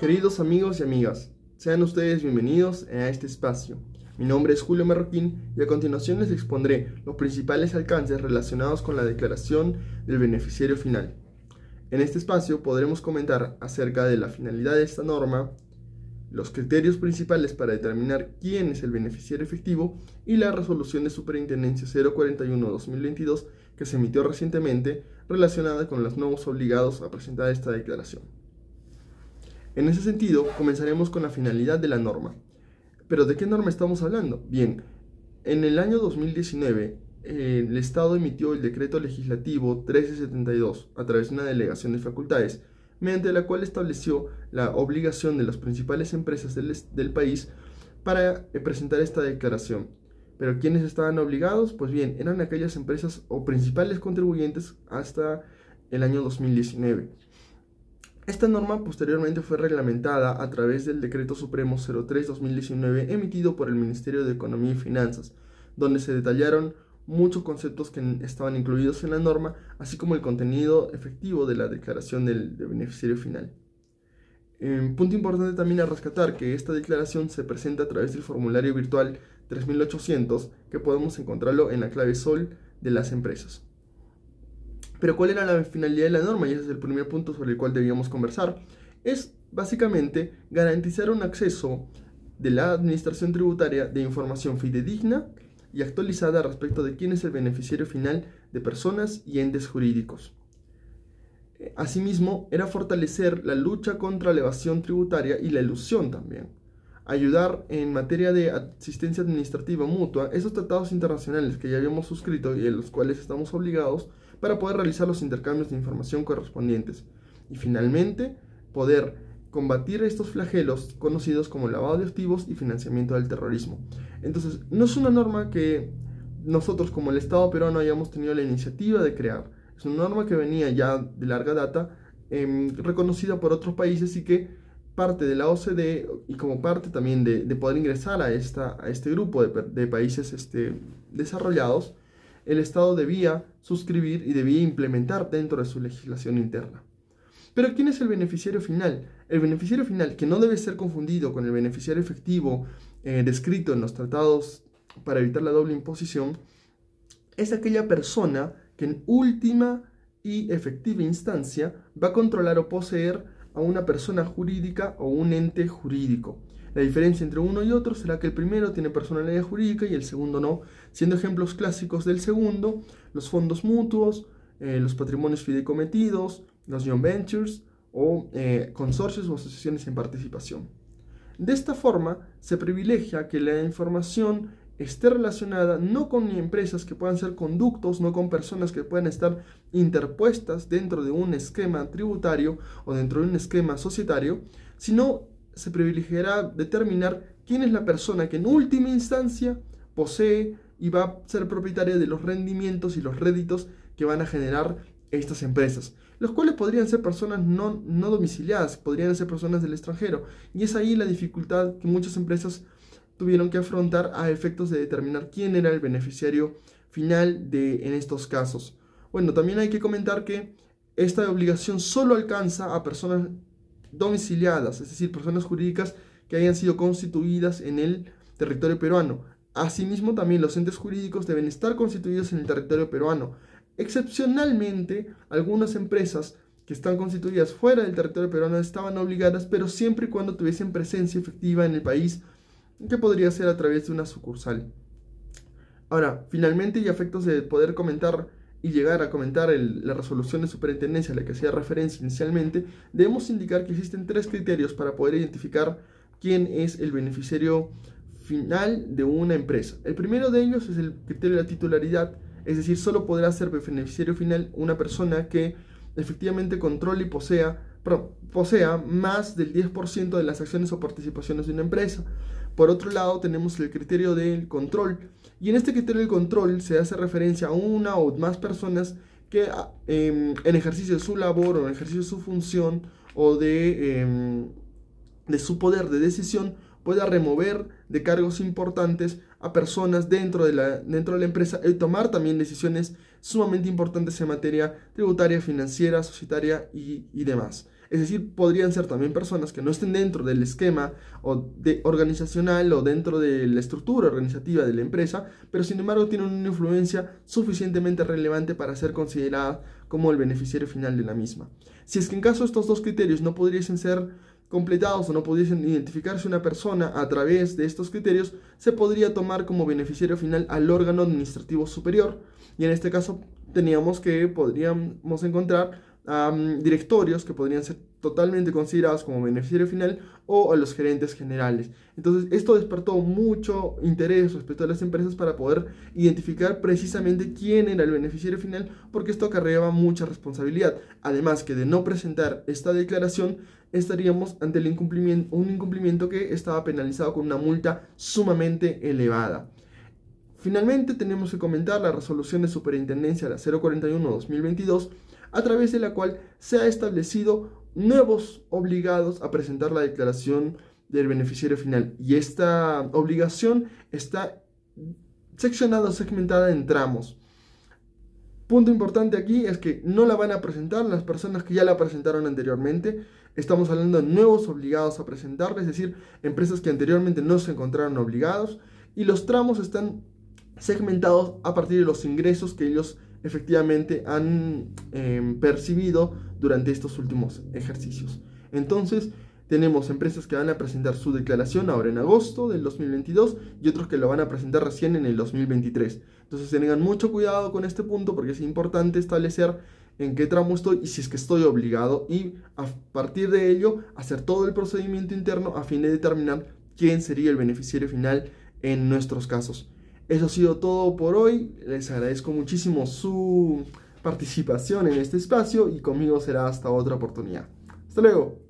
Queridos amigos y amigas, sean ustedes bienvenidos a este espacio. Mi nombre es Julio Marroquín y a continuación les expondré los principales alcances relacionados con la declaración del beneficiario final. En este espacio podremos comentar acerca de la finalidad de esta norma, los criterios principales para determinar quién es el beneficiario efectivo y la resolución de Superintendencia 041-2022 que se emitió recientemente relacionada con los nuevos obligados a presentar esta declaración. En ese sentido, comenzaremos con la finalidad de la norma. ¿Pero de qué norma estamos hablando? Bien, en el año 2019, el Estado emitió el decreto legislativo 1372 a través de una delegación de facultades, mediante la cual estableció la obligación de las principales empresas del, del país para eh, presentar esta declaración. Pero ¿quiénes estaban obligados? Pues bien, eran aquellas empresas o principales contribuyentes hasta el año 2019. Esta norma posteriormente fue reglamentada a través del Decreto Supremo 03-2019 emitido por el Ministerio de Economía y Finanzas, donde se detallaron muchos conceptos que estaban incluidos en la norma, así como el contenido efectivo de la declaración del, beneficiario final. punto importante también a rescatar que esta declaración se presenta a través del formulario virtual 3800 que podemos encontrarlo en la clave SOL de las empresas. Pero ¿cuál era la finalidad de la norma? Y ese es el primer punto sobre el cual debíamos conversar. Es básicamente garantizar un acceso de la administración tributaria de información fidedigna y actualizada respecto de quién es el beneficiario final de personas y entes jurídicos. Asimismo, era fortalecer la lucha contra la evasión tributaria y la ilusión también. Ayudar en materia de asistencia administrativa mutua, esos tratados internacionales que ya habíamos suscrito y en los cuales estamos obligados para poder realizar los intercambios de información correspondientes. Y finalmente, poder combatir estos flagelos conocidos como lavado de activos y financiamiento del terrorismo. Entonces, no es una norma que nosotros como el Estado peruano hayamos tenido la iniciativa de crear. Es una norma que venía ya de larga data, em, reconocida por otros países y que parte de la OCDE y como parte también de, poder ingresar a, esta, a este grupo de, países este, desarrollados, el Estado debía suscribir y debía implementar dentro de su legislación interna. Pero ¿quién es el beneficiario final? El beneficiario final, que no debe ser confundido con el beneficiario efectivo eh, descrito en los tratados para evitar la doble imposición, es aquella persona que en última y efectiva instancia va a controlar o poseer a una persona jurídica o un ente jurídico. La diferencia entre uno y otro será que el primero tiene personalidad jurídica y el segundo no, siendo ejemplos clásicos del segundo los fondos mutuos, eh, los patrimonios fideicometidos, los joint ventures o eh, consorcios o asociaciones en participación. De esta forma, se privilegia que la información esté relacionada no con empresas que puedan ser conductos, no con personas que puedan estar interpuestas dentro de un esquema tributario o dentro de un esquema societario, sino se privilegiará determinar quién es la persona que en última instancia posee y va a ser propietaria de los rendimientos y los réditos que van a generar estas empresas, los cuales podrían ser personas no, no domiciliadas, podrían ser personas del extranjero. Y es ahí la dificultad que muchas empresas tuvieron que afrontar a efectos de determinar quién era el beneficiario final de, en estos casos. Bueno, también hay que comentar que esta obligación solo alcanza a personas domiciliadas, es decir, personas jurídicas que hayan sido constituidas en el territorio peruano. Asimismo, también los entes jurídicos deben estar constituidos en el territorio peruano. Excepcionalmente, algunas empresas que están constituidas fuera del territorio peruano estaban obligadas, pero siempre y cuando tuviesen presencia efectiva en el país, que podría ser a través de una sucursal. Ahora, finalmente, y a efectos de poder comentar y llegar a comentar la resolución de superintendencia a la que hacía referencia inicialmente, debemos indicar que existen tres criterios para poder identificar quién es el beneficiario final de una empresa. El primero de ellos es el criterio de la titularidad, es decir, solo podrá ser beneficiario final una persona que efectivamente controle y posea, posea más del 10% de las acciones o participaciones de una empresa. Por otro lado, tenemos el criterio del control. Y en este criterio del control se hace referencia a una o más personas que ah, em, en ejercicio de su labor o en ejercicio de su función o de, em, de su poder de decisión pueda remover de cargos importantes a personas dentro de la, dentro de la empresa y tomar también decisiones sumamente importantes en materia tributaria, financiera, societaria y, y demás. Es decir, podrían ser también personas que no estén dentro del esquema o de organizacional o dentro de la estructura organizativa de la empresa, pero sin embargo tienen una influencia suficientemente relevante para ser consideradas como el beneficiario final de la misma. Si es que en caso estos dos criterios no pudiesen ser completados o no pudiesen identificarse una persona a través de estos criterios, se podría tomar como beneficiario final al órgano administrativo superior. Y en este caso teníamos que podríamos encontrar directorios que podrían ser totalmente considerados como beneficiario final o a los gerentes generales. Entonces, esto despertó mucho interés respecto a las empresas para poder identificar precisamente quién era el beneficiario final, porque esto acarreaba mucha responsabilidad. Además que de no presentar esta declaración, estaríamos ante el incumplimiento, un incumplimiento que estaba penalizado con una multa sumamente elevada. Finalmente, tenemos que comentar la resolución de superintendencia la 041-2022 a través de la cual se ha establecido nuevos obligados a presentar la declaración del beneficiario final. Y esta obligación está seccionada, segmentada en tramos. Punto importante aquí es que no la van a presentar las personas que ya la presentaron anteriormente. Estamos hablando de nuevos obligados a presentarla, es decir, empresas que anteriormente no se encontraron obligados. Y los tramos están segmentados a partir de los ingresos que ellos efectivamente han em, percibido durante estos últimos ejercicios. Entonces, tenemos empresas que van a presentar su declaración ahora en agosto del 2022 y otros que lo van a presentar recién en el 2023. Entonces tengan mucho cuidado con este punto porque es importante establecer en qué tramo estoy y si es que estoy obligado y a partir de ello hacer todo el procedimiento interno a fin de determinar quién sería el beneficiario final en nuestros casos. Eso ha sido todo por hoy. Les agradezco muchísimo su participación en este espacio y conmigo será hasta otra oportunidad. Hasta luego.